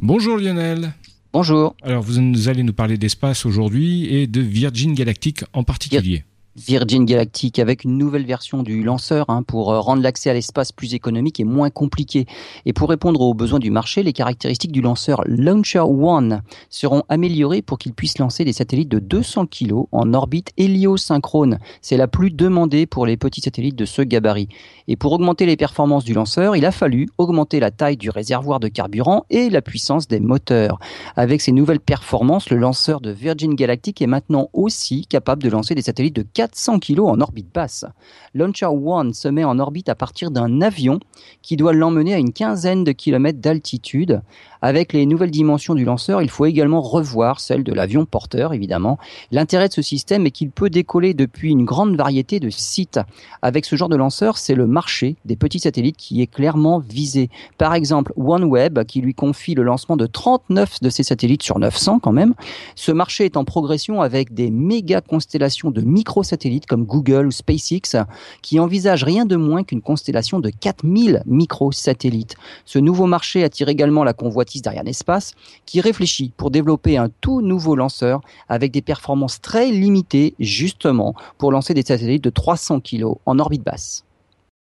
Bonjour Lionel. Bonjour. Alors vous allez nous parler d'espace aujourd'hui et de Virgin Galactic en particulier. Virgin Galactic avec une nouvelle version du lanceur hein, pour euh, rendre l'accès à l'espace plus économique et moins compliqué. Et pour répondre aux besoins du marché, les caractéristiques du lanceur Launcher One seront améliorées pour qu'il puisse lancer des satellites de 200 kg en orbite héliosynchrone. C'est la plus demandée pour les petits satellites de ce gabarit. Et pour augmenter les performances du lanceur, il a fallu augmenter la taille du réservoir de carburant et la puissance des moteurs. Avec ces nouvelles performances, le lanceur de Virgin Galactic est maintenant aussi capable de lancer des satellites de 4 400 kg en orbite basse. Launcher One se met en orbite à partir d'un avion qui doit l'emmener à une quinzaine de kilomètres d'altitude. Avec les nouvelles dimensions du lanceur, il faut également revoir celles de l'avion porteur, évidemment. L'intérêt de ce système est qu'il peut décoller depuis une grande variété de sites. Avec ce genre de lanceur, c'est le marché des petits satellites qui est clairement visé. Par exemple, OneWeb, qui lui confie le lancement de 39 de ses satellites sur 900 quand même. Ce marché est en progression avec des méga constellations de microsatellites comme Google ou SpaceX, qui envisagent rien de moins qu'une constellation de 4000 microsatellites. Ce nouveau marché attire également la convoitise d'Ariane Espace, qui réfléchit pour développer un tout nouveau lanceur avec des performances très limitées, justement, pour lancer des satellites de 300 kg en orbite basse.